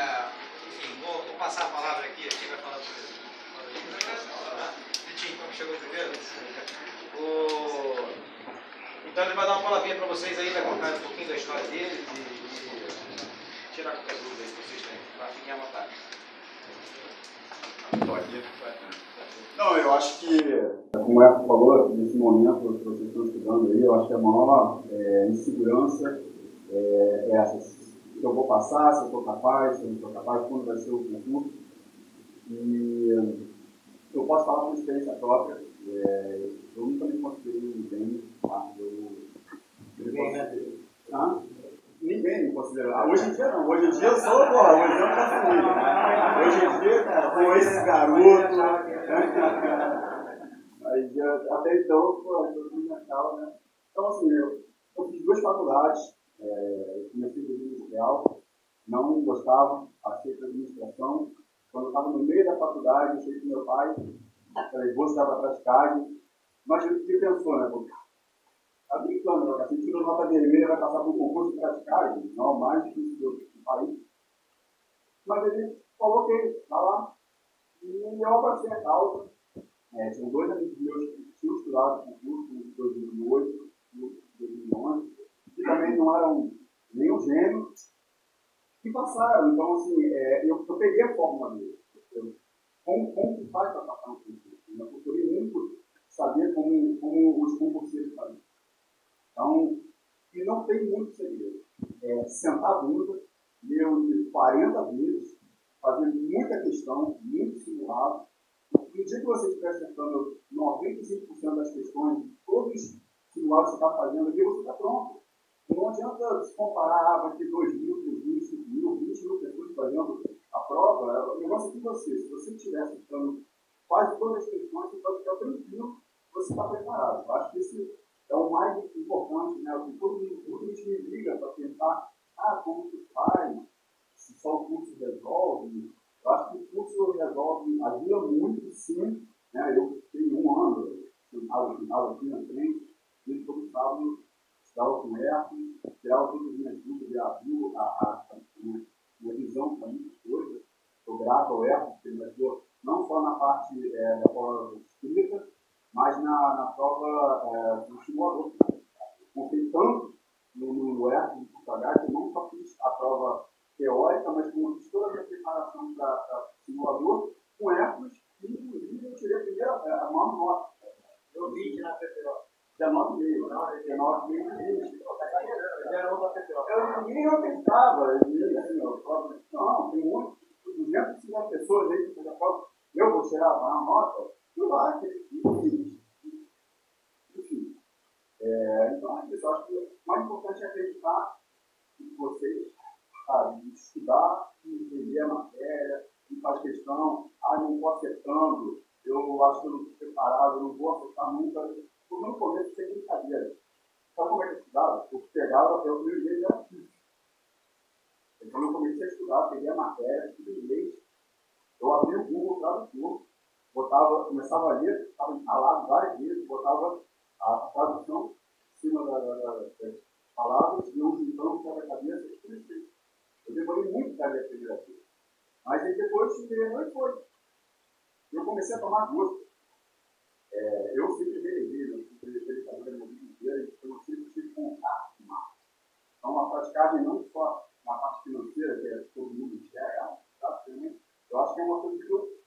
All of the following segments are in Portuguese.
enfim, vou, vou, passar a palavra aqui, quem vai falar primeiro? Vitinho, então chegou primeiro. O... Então ele vai dar uma palavrinha para vocês aí, vai contar um pouquinho da história dele e, e tirar qualquer dúvida aí que vocês têm. Tá? Fiquem à vontade. Aqui. Não, eu acho que, como o Erco falou, nesse momento que vocês estão estudando aí, eu acho que a maior é, insegurança é, é essa. Se eu vou passar, se eu estou capaz, se eu não estou capaz, quando vai ser o concurso. E eu posso falar por experiência própria. É, eu nunca me considerei ninguém. Tá? Eu, Ninguém, né? Hã? Ninguém me considera. Hoje em dia não. Hoje em dia eu sou, pô, o exemplo da família. Hoje em dia, cara, com esse garoto. Mas até então, pô, eu fundamental, né? Então, assim, eu, eu fiz duas faculdades. É, comecei em industrial, não gostava, passei para administração. Quando eu estava no meio da faculdade, eu cheguei com meu pai, falei, vou estudar para praticagem. Mas o que pensou, né? Pô, Tá brincando, né? Assim, tirou nota vermelha, vai passar por um concurso de praticagem, não, mais difícil do país. Mas ele coloquei, tá lá, e eu abracei a causa. É, tinham dois amigos meus que tinham estudado concurso em 2008, 2011, que também não eram nenhum gênio, e passaram. Então, assim, é, eu, eu peguei a fórmula dele. Eu, como, como que faz para passar um concurso? Eu procurei muito saber como, como os concurseiros fazem. Então, e não tem muito segredo. É, sentar a bunda, ler o livro 40 vezes, fazer muita questão, muito simulado. No dia que você estiver acertando 95% das questões, todos os simulados que você está fazendo aqui, você está pronto. Não adianta comparar, ah, vai ter 2 mil, 3 mil, 5 mil, 20 mil pessoas fazendo a prova. O negócio é que você, se você estiver acertando quase todas as questões, você pode ficar tranquilo, você está preparado. Eu acho que esse é o mais importante, né? O que todo mundo me liga para tentar, ah, como que faz? Se só o curso resolve. Eu acho que o curso resolve, ajuda muito, sim. Né? Eu tenho um ano, sentado final aqui na frente, e todo sábado Hermes, tirava todas as minhas dúvidas, abriu a, a, minha, visão para muitas coisas. Estou grato ao porque ele me ajudou não só na parte é, da prova escrita, mas na, na prova é, do simulador. Confiei tanto no, no, ERP, no PH, que não só fiz a prova i'm Hallelujah botava, começava a ler, estava entalado várias vezes, botava a tradução em cima da, da, da, das palavras, eu juntando quebra-cabeça tudo Eu demorei muito para ler a primeira vez. Mas aí depois engrenou e foi. Eu comecei a tomar gosto. É, eu sempre veio, eu sempre veio a minha vida inteira, então eu sempre tive contato com mar. Então a praticagem não só na parte financeira, que é todo mundo enxerga, tá? eu acho que é uma coisa que eu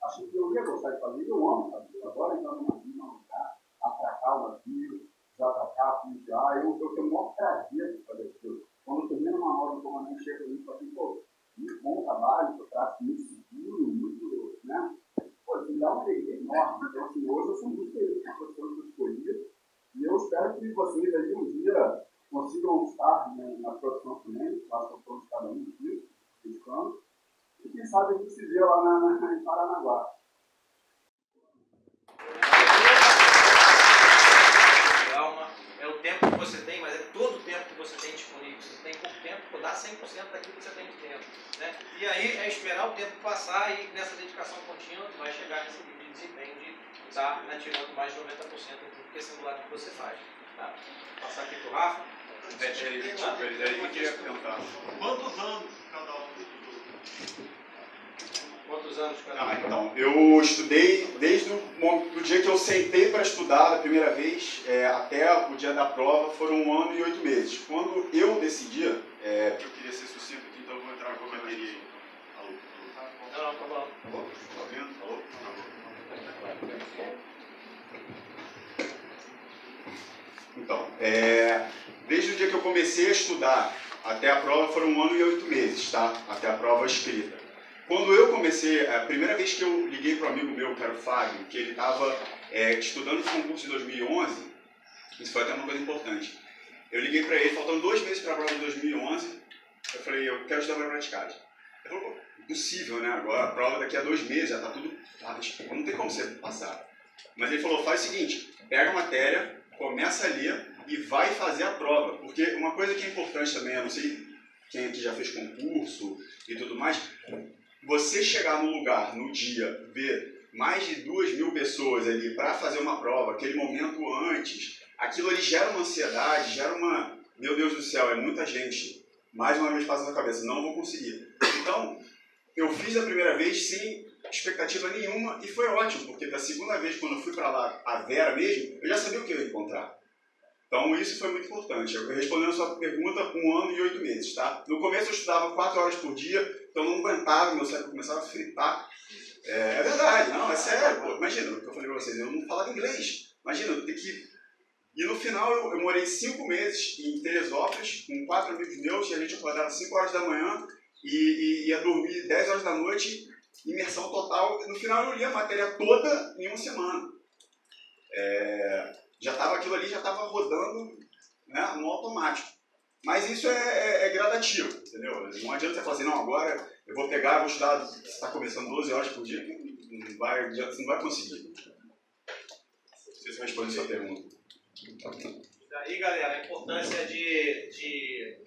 Que eu ia gostar de fazer, eu amo fazer. Eu adoro entrar no navio, lugar, atracar o navio, desatracar, puxar. Eu, eu tenho o maior prazer de fazer aquilo. Quando eu termino uma hora, o comandante chega e fala assim, pô, muito bom trabalho, eu traço muito seguro, muito, né? Pô, me dá uma alegria enorme. Então, assim, hoje eu sou muito feliz com a profissão que eu escolhi. E eu espero que vocês aí um dia consigam estar né, na profissão também, façam o plano de cada um aqui, buscando. E quem sabe a gente se vê lá na, na, em Paranaguá. É o tempo que você tem, mas é todo o tempo que você tem disponível. Você tem pouco tempo, para dar 100% daquilo que você tem de tempo. Né? E aí é esperar o tempo passar e nessa dedicação contínua vai chegar nesse nível de desempenho de estar tá, tirando mais de 90% de tudo que é simulado que você faz. Tá? Vou passar aqui para o Rafa. É, é, é, é, é, é, é, é, é, é, é, Quantos anos cada um anos, cara? Ah, então, eu estudei desde o do dia que eu sentei para estudar a primeira vez é, até o dia da prova, foram um ano e oito meses. Quando eu decidia, é, eu queria ser sucinto aqui, então eu vou entrar com a bateria. Alô? Não, não, tá bom. Alô? Tá vendo? Alô? Alô? Então, é, desde o dia que eu comecei a estudar até a prova foram um ano e oito meses, tá? Até a prova escrita. Quando eu comecei, a primeira vez que eu liguei para um amigo meu, que era o Fábio, que ele estava é, estudando o concurso de 2011, isso foi até uma coisa importante. Eu liguei para ele, faltando dois meses para a prova de 2011, eu falei, eu quero estudar para praticagem. Ele falou, impossível, né? Agora a prova daqui a dois meses, já está tudo. Tá, não tem como você passar. Mas ele falou, faz o seguinte, pega a matéria, começa a ler e vai fazer a prova. Porque uma coisa que é importante também, eu não sei quem aqui já fez concurso e tudo mais, você chegar no lugar, no dia, ver mais de duas mil pessoas ali para fazer uma prova, aquele momento antes, aquilo ali gera uma ansiedade, gera uma. Meu Deus do céu, é muita gente. Mais uma vez passa na cabeça, não vou conseguir. Então, eu fiz a primeira vez sem expectativa nenhuma e foi ótimo, porque da segunda vez, quando eu fui para lá, a Vera mesmo, eu já sabia o que eu ia encontrar. Então, isso foi muito importante. Eu respondendo a sua pergunta, um ano e oito meses, tá? No começo eu estudava quatro horas por dia, então não aguentava, meu cérebro começava a fritar. É, é verdade, não, é sério. Imagina, o que eu falei para vocês, eu não falava inglês. Imagina, eu ter que... E no final eu, eu morei cinco meses em Teresópolis, com quatro amigos meus, e a gente acordava cinco horas da manhã e, e ia dormir dez horas da noite, imersão total. No final eu li a matéria toda em uma semana. É, já estava aquilo ali, já estava rodando né, no automático. Mas isso é, é, é, gradativo, entendeu? Não adianta você falar assim, não, agora eu vou pegar, vou estudar, você está começando 12 horas por dia, não vai, você não vai conseguir. Não sei se responde a sua pergunta. Daí, galera, a importância de, de,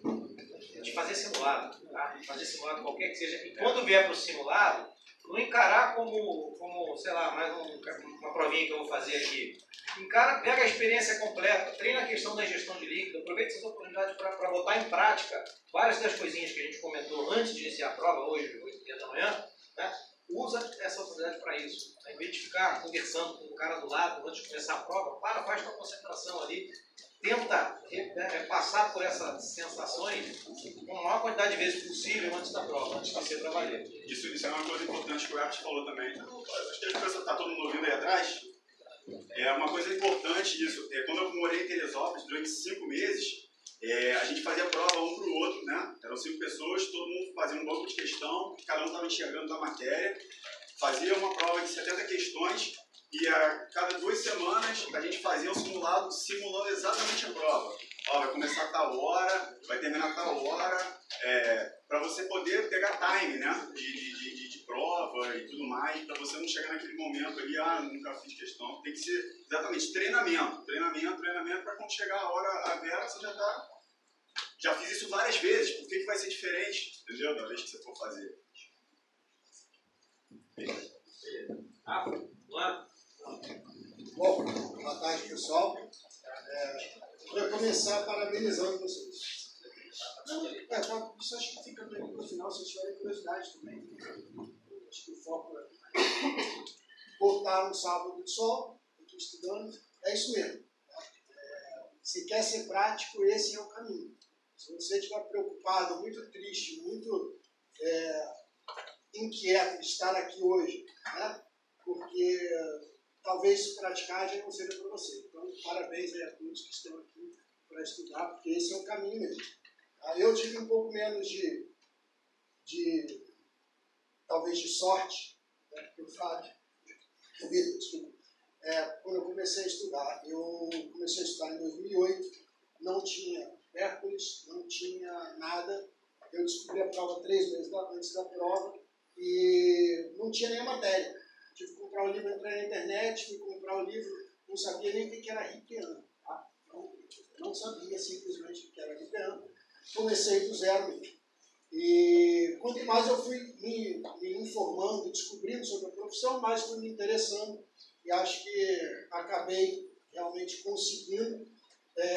de fazer simulado, tá? Fazer simulado qualquer que seja. E quando vier para o simulado, não encarar como, como sei lá, mais um, uma provinha que eu vou fazer aqui. Encara, pega a experiência completa, treina a questão da gestão de líquido, aproveita essas oportunidades para botar em prática várias das coisinhas que a gente comentou antes de iniciar a prova, hoje, 8 h da manhã. Né? Usa essa oportunidade para isso. Em vez de ficar conversando com o cara do lado antes de começar a prova, para, faz tua concentração ali, tenta né, passar por essas sensações com a maior quantidade de vezes possível antes da prova, antes de ser valer. Isso, isso é uma coisa importante que o Hermes falou também. Então, acho que está todo mundo ouvindo aí atrás. É uma coisa importante isso. É, quando eu morei em Teresópolis durante cinco meses, é, a gente fazia prova um para o outro, né? Eram cinco pessoas, todo mundo fazia um banco de questão, cada um estava enxergando da matéria, fazia uma prova de 70 questões e a cada duas semanas a gente fazia um simulado simulando exatamente a prova. Ó, vai começar a tal hora, vai terminar a tal hora, é, para você poder pegar time, né? De, de, de prova e tudo mais, para você não chegar naquele momento ali, ah, nunca fiz questão. Tem que ser exatamente treinamento, treinamento, treinamento, para quando chegar a hora, a Vera, você já está. Já fiz isso várias vezes, por que, que vai ser diferente, entendeu? Da vez que você for fazer. Ah, vamos lá. Bom, boa tarde, pessoal. É, para começar, parabenizando vocês. Não, é, tá, isso acho que fica para o final, se tiverem curiosidade também. Acho que o foco é voltar no sábado de sol, estou estudando, é isso mesmo. É, se quer ser prático, esse é o caminho. Se você estiver preocupado, muito triste, muito é, inquieto de estar aqui hoje, né? porque talvez praticagem não seja para você. Então, parabéns a todos que estão aqui para estudar, porque esse é o caminho mesmo. Ah, eu tive um pouco menos de, de talvez de sorte, né, porque o Fábio, o Vitor, desculpa, é, quando eu comecei a estudar, eu comecei a estudar em 2008, não tinha Hércules, não tinha nada, eu descobri a prova três meses antes da prova e não tinha nenhuma matéria tive que comprar o livro, entrei na internet, fui comprar o livro, não sabia nem o que era Ripeano. Tá? Não, não sabia simplesmente o que era Ripeano. Comecei do zero mesmo. E quanto mais eu fui me, me informando, descobrindo sobre a profissão, mais fui me interessando e acho que acabei realmente conseguindo é,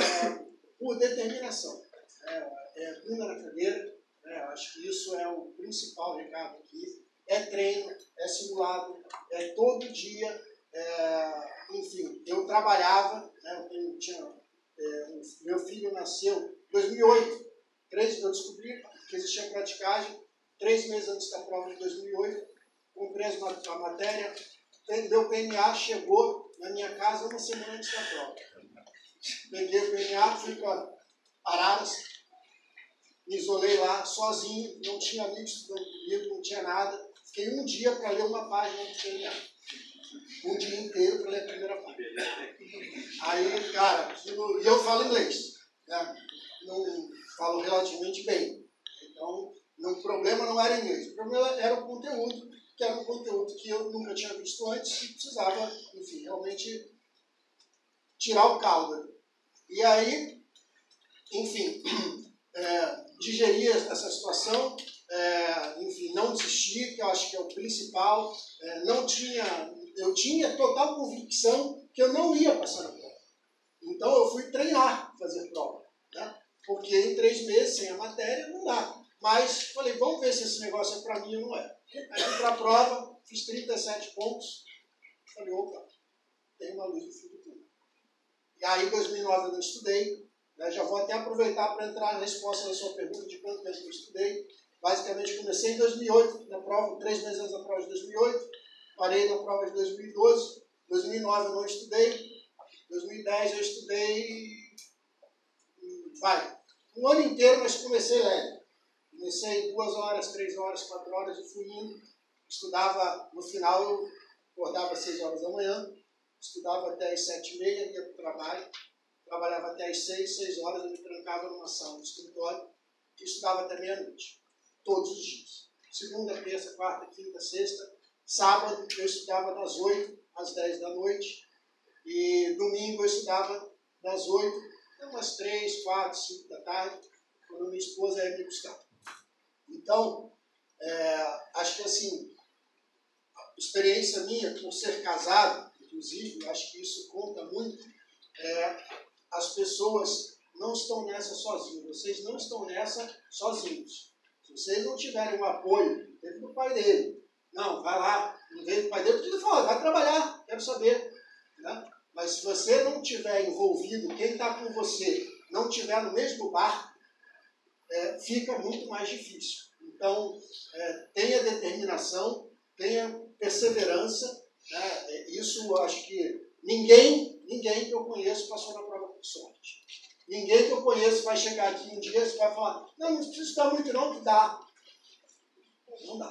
por determinação. É, é bunda na cadeira, é, acho que isso é o principal recado aqui. É treino, é simulado, é todo dia. É, enfim, eu trabalhava, né, eu tinha, é, meu filho nasceu em 2008, três, eu descobri que existia praticagem três meses antes da prova de 2008, comprei a matéria, meu PNA chegou na minha casa uma semana antes da prova. Peguei o PNA, fui para Araras, me isolei lá sozinho, não tinha amigos não tinha nada. Fiquei um dia para ler uma página do PNA. Um dia inteiro para ler a primeira página. Aí, cara, e eu falo inglês. Né? Não falo relativamente bem. Problema não era inglês, o problema era o conteúdo, que era um conteúdo que eu nunca tinha visto antes e precisava, enfim, realmente tirar o caldo. E aí, enfim, é, digerir essa situação, é, enfim, não desistir, que eu acho que é o principal. É, não tinha, eu tinha total convicção que eu não ia passar na prova. Então eu fui treinar fazer prova, né? porque em três meses sem a matéria não dá. Mas falei, vamos ver se esse negócio é para mim ou não é. Aí fui para a prova, fiz 37 pontos. Falei, opa, tem uma luz no fim do túnel. E aí, em 2009, eu não estudei. Né? Já vou até aproveitar para entrar na resposta da sua pergunta de quanto tempo eu estudei. Basicamente, comecei em 2008, na prova, três meses antes da prova de 2008. Parei na prova de 2012. 2009 eu não estudei. 2010 eu estudei. Vai, um ano inteiro, mas comecei leve. Comecei duas horas, três horas, quatro horas e fui indo. Estudava, no final eu acordava às seis horas da manhã, estudava até às sete e meia, ia para o trabalho, trabalhava até às seis, seis horas, eu me trancava numa sala do escritório e estudava até meia-noite, todos os dias. Segunda, terça, quarta, quinta, sexta, sábado eu estudava das oito às dez da noite e domingo eu estudava das oito até umas três, quatro, cinco da tarde, quando minha esposa ia me buscar. Então, é, acho que assim, experiência minha por ser casado, inclusive, acho que isso conta muito, é, as pessoas não estão nessa sozinhas, vocês não estão nessa sozinhos. Se vocês não tiverem o apoio, teve do pai dele, não, vai lá, não veio do pai dele, porque ele falou, vai trabalhar, quero saber. Né? Mas se você não tiver envolvido, quem está com você não tiver no mesmo barco, é, fica muito mais difícil. Então, é, tenha determinação, tenha perseverança. Né? É, isso eu acho que ninguém, ninguém que eu conheço passou na prova por sorte. Ninguém que eu conheço vai chegar aqui um dia e vai falar, não, não precisa estudar muito não, que dá. Não dá.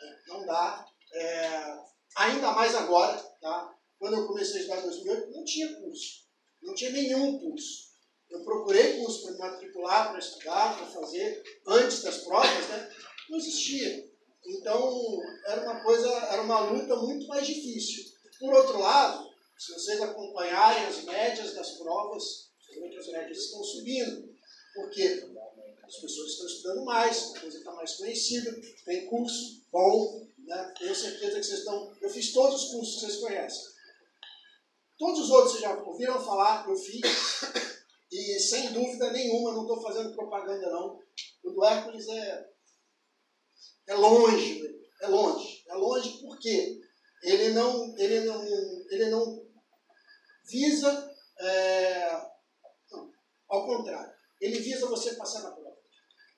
Né? Não dá. É, ainda mais agora, tá? quando eu comecei a estudar em 2008, não tinha curso. Não tinha nenhum curso. Eu procurei curso para me matricular, para estudar, para fazer antes das provas, né? Não existia. Então, era uma coisa, era uma luta muito mais difícil. Por outro lado, se vocês acompanharem as médias das provas, as médias estão subindo. Por quê? As pessoas estão estudando mais, a coisa está mais conhecida, tem curso bom, né? tenho certeza que vocês estão. Eu fiz todos os cursos que vocês conhecem. Todos os outros vocês já ouviram falar, eu fiz. E sem dúvida nenhuma, não estou fazendo propaganda não. O do Hércules é, é longe, é longe. É longe porque ele não, ele não, ele não visa, é, ao contrário, ele visa você passar na prova.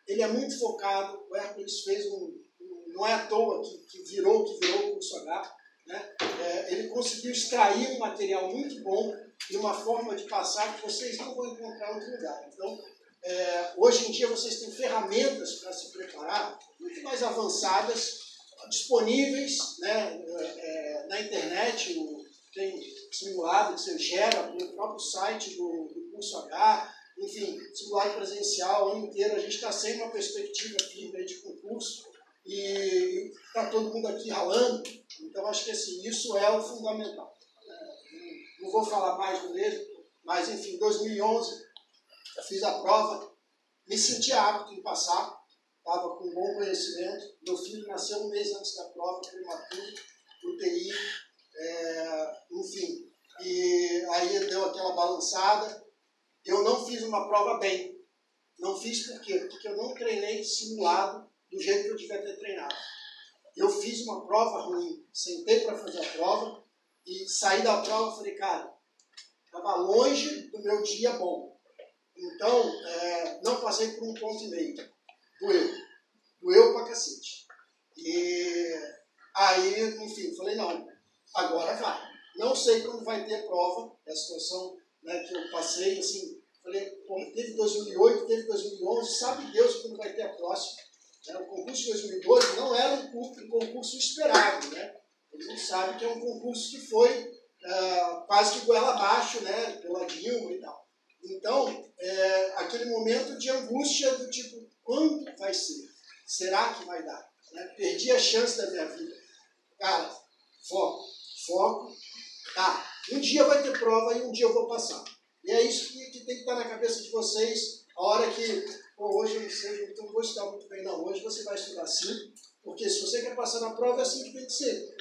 Ele é muito focado, o Hércules fez um, um não é à toa que, que virou que virou o curso H, né? É, ele conseguiu extrair um material muito bom e uma forma de passar que vocês não vão encontrar em outro lugar. Então, é, hoje em dia vocês têm ferramentas para se preparar muito mais avançadas, disponíveis né, é, é, na internet, o, tem simulado que você gera no próprio site do, do curso H, enfim, simulado presencial, o ano inteiro, a gente está sem uma perspectiva firme de concurso e está todo mundo aqui ralando, então acho que assim, isso é o fundamental não vou falar mais do mesmo, mas enfim, em 2011 eu fiz a prova, me senti apto em passar, estava com bom conhecimento. Meu filho nasceu um mês antes da prova, prematuro, UTI, é, enfim. E aí deu aquela balançada. Eu não fiz uma prova bem. Não fiz por quê? Porque eu não treinei simulado do jeito que eu devia ter treinado. Eu fiz uma prova ruim, sentei para fazer a prova e saí da prova falei, cara, estava longe do meu dia bom. Então, é, não passei por um ponto e meio. Doeu. Doeu pra cacete. E aí, enfim, falei, não, agora vai. Não sei quando vai ter prova, é a situação né, que eu passei, assim, falei, pô, teve 2008, teve 2011, sabe Deus quando vai ter a próxima. Né? O concurso de 2012 não era um, concurso esperado, né? A gente sabe que é um concurso que foi uh, quase que goela abaixo, né, pela Dilma e tal. Então, é, aquele momento de angústia do tipo, quando vai ser? Será que vai dar? Né? Perdi a chance da minha vida. Cara, foco, foco. Tá, um dia vai ter prova e um dia eu vou passar. E é isso que, que tem que estar na cabeça de vocês a hora que, pô, hoje eu não sei, então vou estudar muito bem. Não, hoje você vai estudar sim, porque se você quer passar na prova, é assim que tem que ser.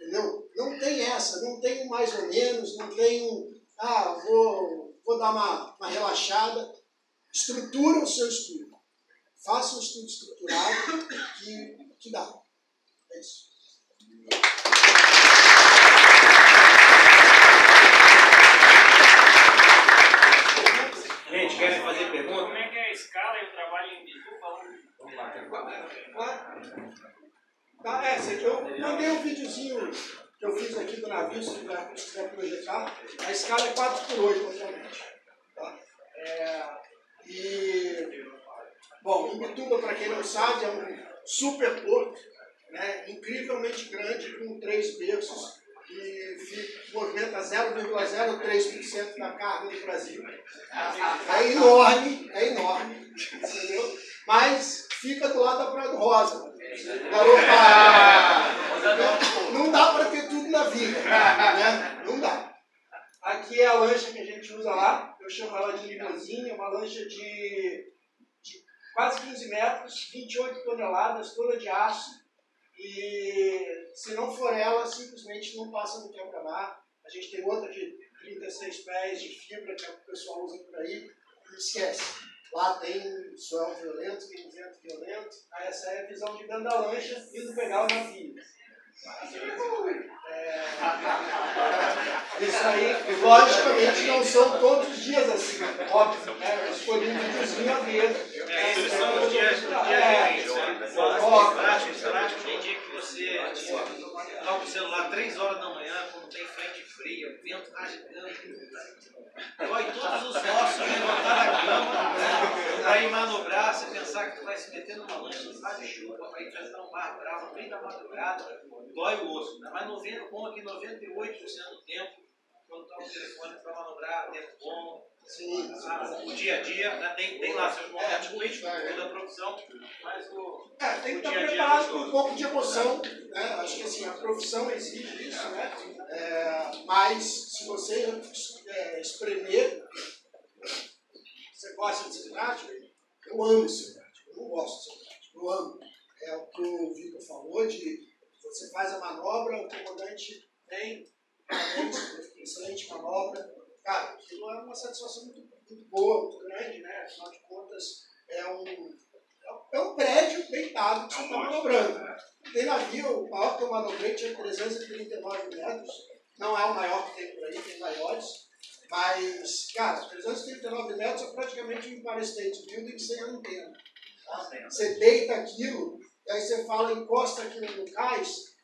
Entendeu? Não tem essa, não tem um mais ou menos, não tem um, ah, vou, vou dar uma, uma relaxada. Estrutura o seu estudo. Faça um estudo estruturado que, que dá. É isso. Gente, querem fazer pergunta? Como é que é a escala e o trabalho em bizu? Vamos lá, Tá, é, eu mandei um videozinho que eu fiz aqui do navio, se quiser projetar. A escala é 4 por 8 atualmente. Tá? É, e, bom, Imbituba, para quem não sabe, é um super porto, né, incrivelmente grande, com três berços, que movimenta 0,03% da carga do Brasil. É enorme, é enorme, entendeu? Mas fica do lado da Praia do Rosa. Não dá para ter tudo na vida, né? Não dá. Aqui é a lancha que a gente usa lá, eu chamo ela de limousine, uma lancha de, de quase 15 metros, 28 toneladas, toda de aço, e se não for ela, simplesmente não passa no quebra-mar. A gente tem outra de 36 pés de fibra que é o pessoal usa por aí, e esquece. Lá tem sol violento, tem vento violento. Aí essa é a visão de dentro da lancha, indo pegar o navio. É... Isso aí, logicamente, não são todos os dias assim, óbvio, né? Escolhi um videozinho a ver. É, esses são os dias, os dias práticos, práticos, tem dia que você está com o celular 3 horas da manhã, tem frente fria, o vento agitando, dói todos os ossos, levantar da cama, né? ir manobrar, você pensar que tu vai se meter numa lancha, sabe, chuva, para enfrentar um mar bravo, no meio da madrugada, dói o osso, né? mas 90, como aqui 98% do tempo, quando está no telefone para manobrar, tempo bom, Sim, ah, o dia a dia, né? tem, tem lá seus momentos ruins, é, toda a profissão, mas o. É, tem que estar preparado com um pouco de emoção. Né? Acho que assim, a profissão exige isso, né? É, mas se você é, espremer, você gosta de cinemática? Eu amo cinemática, eu não gosto de cinemática, eu amo. É o que o Vitor falou de você faz a manobra, o comandante vem, excelente manobra. Cara, aquilo é uma satisfação muito, muito boa, muito grande, né? Afinal de contas, é um, é um prédio deitado que você está manobrando. Tem navio, o maior que eu manobrei tinha 339 metros. Não é o maior que tem por aí, tem maiores. Mas, cara, 339 metros é praticamente um Empire State Building sem antena. Tá? Você deita aquilo, aí você fala, encosta aquilo no cais,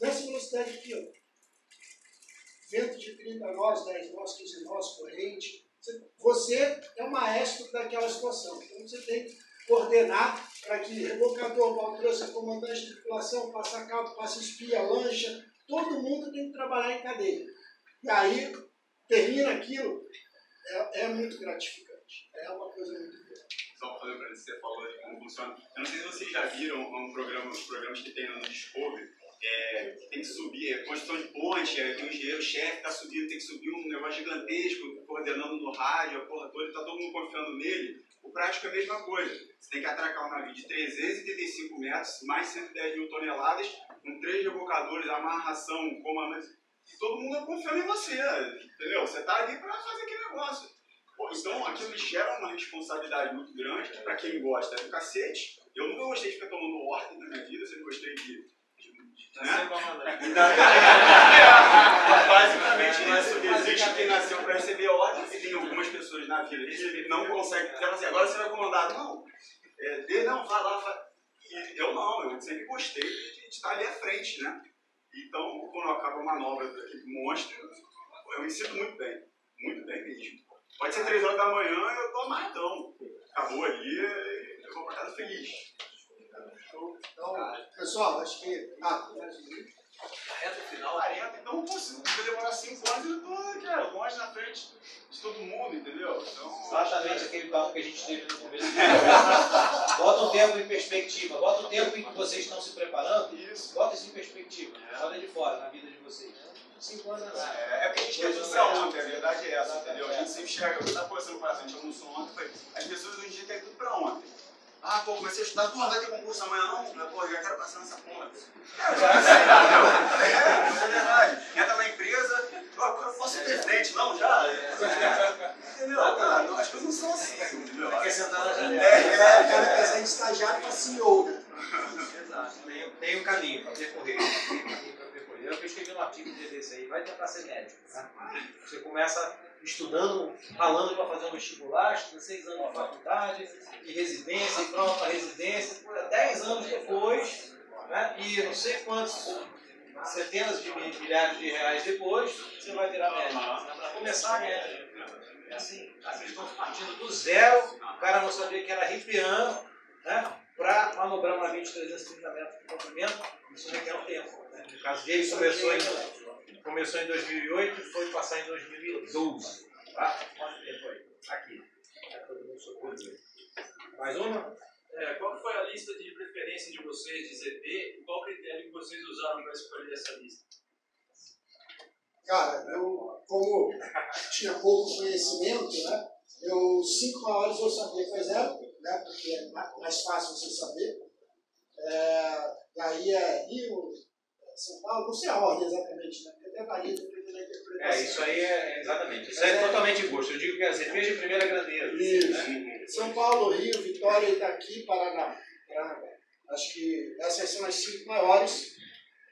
nessa velocidade aqui, ó. Vento de 30 nós, 10 nós, 15 nós, corrente. Você é o maestro daquela situação. Então você tem que coordenar para que rebocador, baltrança, comandante de tripulação, passa cabo, passa espia, lancha, todo mundo tem que trabalhar em cadeia. E aí, termina aquilo, é, é muito gratificante. É uma coisa muito boa. Só falando para você falou de como funciona. Eu não sei se vocês já viram um programa, programas que tem no Discovery, é, tem que subir, é, construção de ponte, é, tem um engenheiro-chefe que está subindo, tem que subir um negócio gigantesco, coordenando no rádio, a porra toda, está todo mundo confiando nele. O prático é a mesma coisa. Você tem que atracar um navio de 385 metros, mais 110 mil toneladas, com três rebocadores, amarração, comandante. E todo mundo confiando em você, entendeu? Você está ali para fazer aquele negócio. Então, aquilo gera uma responsabilidade muito grande, que para quem gosta é do cacete. Eu nunca gostei de ficar tomando ordem na minha vida, sempre gostei de Pra mandar. Basicamente isso. Existe quem nasceu para receber ordens e tem algumas pessoas na vida que não conseguem. Quer assim, agora você vai comandar. Não. É, dê, não, vai lá. E eu não, eu sempre gostei de estar ali à frente, né? Então, quando acaba uma manobra daquele monstro, eu me sinto muito bem. Muito bem mesmo. Pode ser três horas da manhã eu tô amarradão. Acabou ali, eu vou pra casa feliz. Então, pessoal, acho que. Ah, A reta final. 40, então pô, se vai demorar 5 anos, eu tô, cara, longe na frente de todo mundo, entendeu? Então, Exatamente aquele papo que a gente teve no começo. Bota o tempo em perspectiva, bota o tempo em que vocês estão se preparando, isso. bota isso em perspectiva. Olha de fora, na vida de vocês. Cinco anos é nada. É, é porque a gente quer tudo pra ontem, a verdade é essa, entendeu? A gente sempre enxerga, na posição que a gente almoçou ontem, foi, as pessoas hoje em dia querem tudo pra ontem. Ah, pô, comecei a estudar, pô, vai ter concurso amanhã não? Mas, pô, já quero passar nessa porra. É, já sei, entendeu? É, é verdade. Entra na empresa, eu posso ser presidente, não, já? Entendeu? Cara, não, as coisas não são assim, entendeu? Quer sentar na janela. É, o é, cara quer ser estagiário para CEO, né? Exato. Tem, tem um caminho para percorrer. Tem um caminho para percorrer. Eu escrevi um artigo um dia desse aí, vai tentar ser médico. Né? Você começa estudando, ralando para fazer um vestibular, estuda seis anos de faculdade, e residência, e pronto para residência. Dez anos depois, né? e não sei quantos, centenas de mil- milhares de reais depois, você vai virar médico. Para começar a médico. É assim, vocês estão partindo do zero, o cara não sabia que era ripiano, né? para manobrar uma 20, 330 metros de comprimento, isso requer um tempo. Né? No caso dele, começou em, começou em 2008 e foi passar em 2012. Tá? Quanto tempo aí? Aqui. Já todo mundo socorreu. Mais uma? É, qual foi a lista de preferência de vocês de ZT e qual critério que vocês usaram para escolher essa lista? Cara, eu, como tinha pouco conhecimento, né? Eu, cinco maiores eu sabia que foi zero, né? Porque é ma- mais fácil você saber. É, daí é Rio, é São Paulo, não sei a ordem exatamente, né? Até varia dependendo da interpretação. É, isso aí é exatamente. Isso é totalmente gosto. Eu digo que as cerveja de primeira grandeza. Isso. Né? São Paulo, Rio, Vitória, Itaqui, Paraná. Paraná. Acho que essas são as cinco maiores.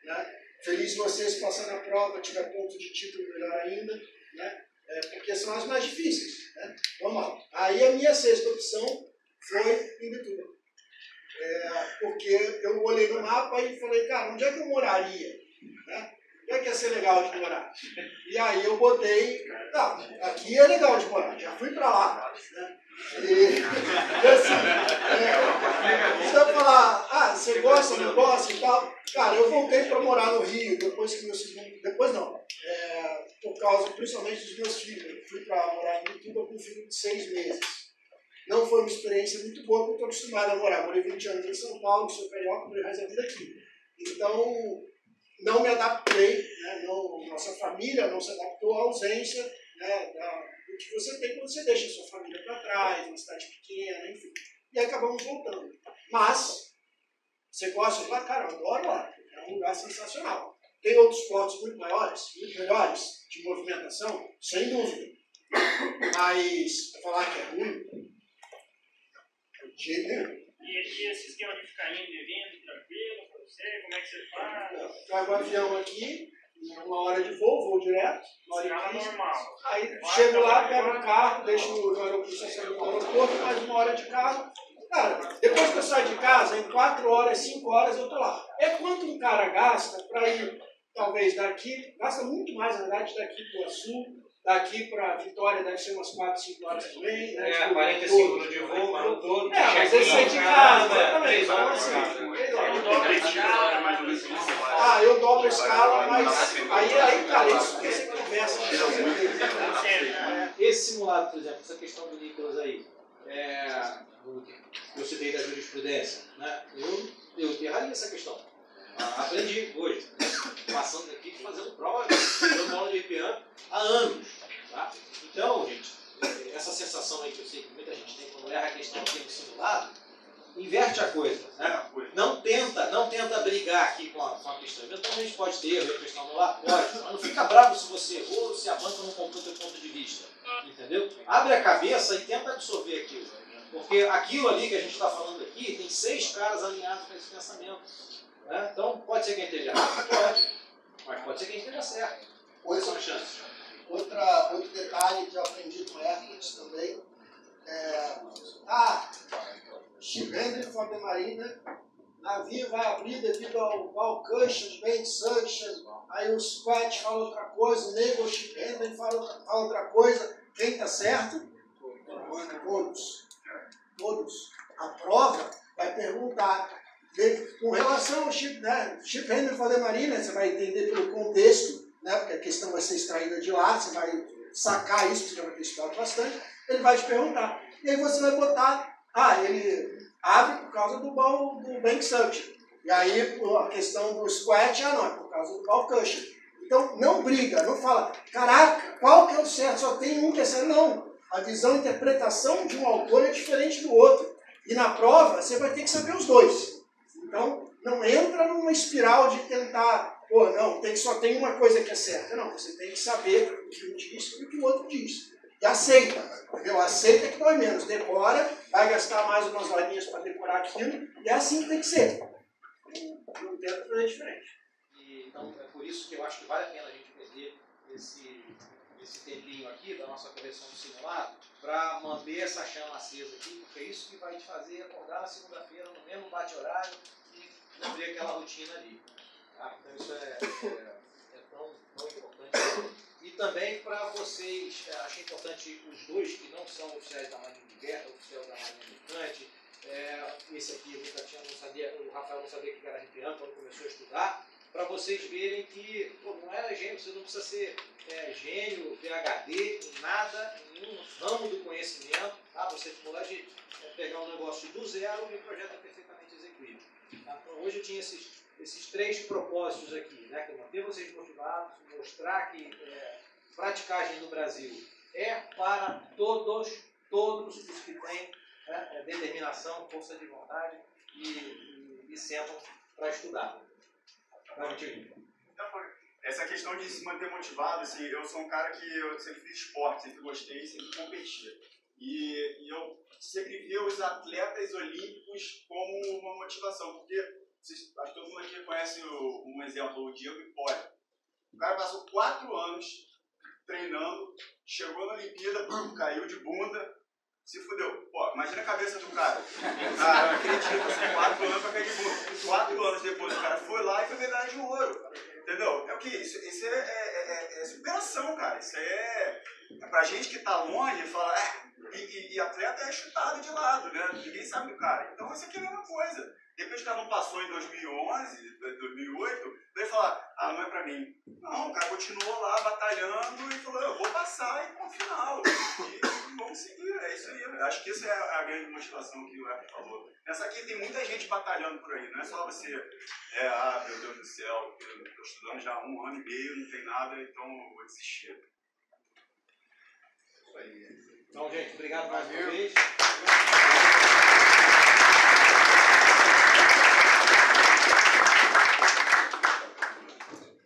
Né? Feliz vocês passando a prova, tiver ponto de título, melhor ainda. Né? É, porque são as mais difíceis. Né? Vamos lá. Aí a minha sexta opção foi Imbituba. É, porque eu olhei no mapa e falei, cara, onde é que eu moraria? Onde é que ia ser legal de morar? E aí eu botei, tá, aqui é legal de morar, já fui pra lá. Né? E, assim, é, você vai falar, ah, você gosta, não gosta e tal. Cara, eu voltei para morar no Rio, depois que meu segundo. Depois não. É, por causa principalmente dos meus filhos. Eu fui para morar em Ituba com um filho de seis meses. Não foi uma experiência muito boa, porque eu estou acostumado a morar. Morei 20 anos em São Paulo, sou carioca, morei resto da vida aqui. Então, não me adaptei, né? não, nossa família não se adaptou à ausência né? da, do que você tem quando você deixa sua família para trás, uma cidade pequena, enfim. E acabamos voltando. Mas, você gosta de lá? Cara, eu adoro lá. É um lugar sensacional. Tem outros pontos muito maiores, muito melhores de movimentação, sem dúvida. Mas falar que é ruim, de jeito nenhum. E, e esse esquema de ficar indo e vindo, tranquilo, você, como é que você faz? Trago o avião aqui, uma hora de voo, vou direto, uma hora e quinze. normal. Aí chego lá, pego o carro, deixo no aeroporto, estaciono no aeroporto, mais uma hora de carro. Cara, depois que eu saio de casa, em 4 horas, 5 horas eu tô lá. É quanto um cara gasta para ir, talvez daqui, gasta muito mais, na verdade, daqui para o sul, daqui para Vitória deve ser umas 4, 5 horas também. Né? É, Tipo, 45 todo. minutos de voo, ano todo. É, mas check-in esse é de casa, é, exatamente. Então, assim, Eu dobro a é escala, menos isso. Ah, eu dobro a escala, mas aí, aí cara, isso que você conversa com. Esse simulado, por exemplo, essa questão do Nicolas aí, é, eu citei da jurisprudência, né? eu, eu erraria essa questão. Ah, Aprendi hoje, passando aqui, fazendo prova, dando aula de RPA há anos. Tá? Então, gente, essa sensação aí que eu sei que muita gente tem quando erra a questão aqui no simulado, inverte a coisa. Né? Não tenta, não tenta brigar aqui com a, com a questão. Eventualmente pode ter erro, a questão no lá, pode, mas não fica bravo se você errou ou se a banca não comprou o teu ponto de vista. Entendeu? Abre a cabeça e tenta absorver aquilo. Porque aquilo ali que a gente está falando aqui, tem seis caras alinhados com esse pensamento. Né? Então, pode ser que a gente esteja errado? Pode. Mas pode ser que a gente esteja certo. Quais são as chances? Outra, outro detalhe que eu aprendi com Hércules também é. Ah, for the Marina, navio vai abrir devido ao Val Cushion, Band Suction, aí o Squat fala outra coisa, o Ship Hendry fala, fala outra coisa. Quem está certo? Todos. Todos. A prova vai perguntar. Com relação ao Chip, né, Chip Henry the Marina, você vai entender pelo contexto, né, porque a questão vai ser extraída de lá, você vai sacar isso, você já vai ter estudado bastante, ele vai te perguntar. E aí você vai botar, ah, ele abre por causa do, ball, do bank suction. E aí a questão do squat, ah não, é por causa do ball cushion. Então não briga, não fala, caraca, qual que é o certo? Só tem um que é certo. Não. A visão, a interpretação de um autor é diferente do outro. E na prova você vai ter que saber os dois. Então, não entra numa espiral de tentar, pô, não, tem, só tem uma coisa que é certa. Não, você tem que saber o que um diz e o que o outro diz. E aceita, entendeu? Aceita que dói menos. Decora, vai gastar mais umas horinhas para decorar aquilo, e é assim que tem que ser. Não tenta fazer diferente. E, então, é por isso que eu acho que vale a pena a gente perder esse, esse tempinho aqui da nossa correção do simulado para manter essa chama acesa aqui, porque é isso que vai te fazer acordar na segunda-feira no mesmo bate-horário cumprir aquela rotina ali. Tá? Então isso é, é, é tão, tão, importante. E também para vocês, é, achei importante os dois que não são oficiais da Marinha de Guerra, oficial da Marinha Mercante, é, esse aqui Tatiana não sabia, o Rafael não sabia que era arrepiante quando começou a estudar, para vocês verem que pô, não é gênio, você não precisa ser é, gênio, PHD, nada, em nenhum ramo do conhecimento, tá? você pode é, pegar um negócio do zero e é perfeitamente. Hoje eu tinha esses, esses três propósitos aqui, né? que é manter vocês motivados, mostrar que é, praticagem no Brasil é para todos, todos os que têm né, é, determinação, força de vontade e, e, e sentam para estudar. Então, essa questão de se manter motivado, assim, eu sou um cara que eu sempre fiz esporte, sempre gostei, sempre competi. E, e eu sempre vi os atletas olímpicos como uma motivação, porque vocês, acho que todo mundo aqui conhece o, um exemplo, o Diego Hipólito. O cara passou quatro anos treinando, chegou na Olimpíada, brum, caiu de bunda, se fudeu. Pô, imagina a cabeça do cara. Ah, acredito, assim, quatro anos pra cair de bunda. Quatro anos depois, o cara foi lá e foi medalha de ouro. Entendeu? É o que? Isso, isso é, é, é, é, superação, cara. Isso é. é pra gente que tá longe, fala, é, e, e, e, atleta é chutado de lado, né? Ninguém sabe do cara. Então isso aqui é a mesma coisa. Depois que o não passou em 2011, 2008, vai falar, ah, não é pra mim. Não, o cara continuou lá batalhando e falou, eu vou passar e ponto final. E vamos seguir, é isso aí. Eu acho que essa é a, grande motivação que o Hermes falou. Nessa aqui tem muita gente batalhando por aí, não é só você, é, ah, meu Deus do céu, eu estou estudando já há um ano e meio, não tem nada, então eu vou desistir. Isso aí. Então, gente, obrigado mais uma vez.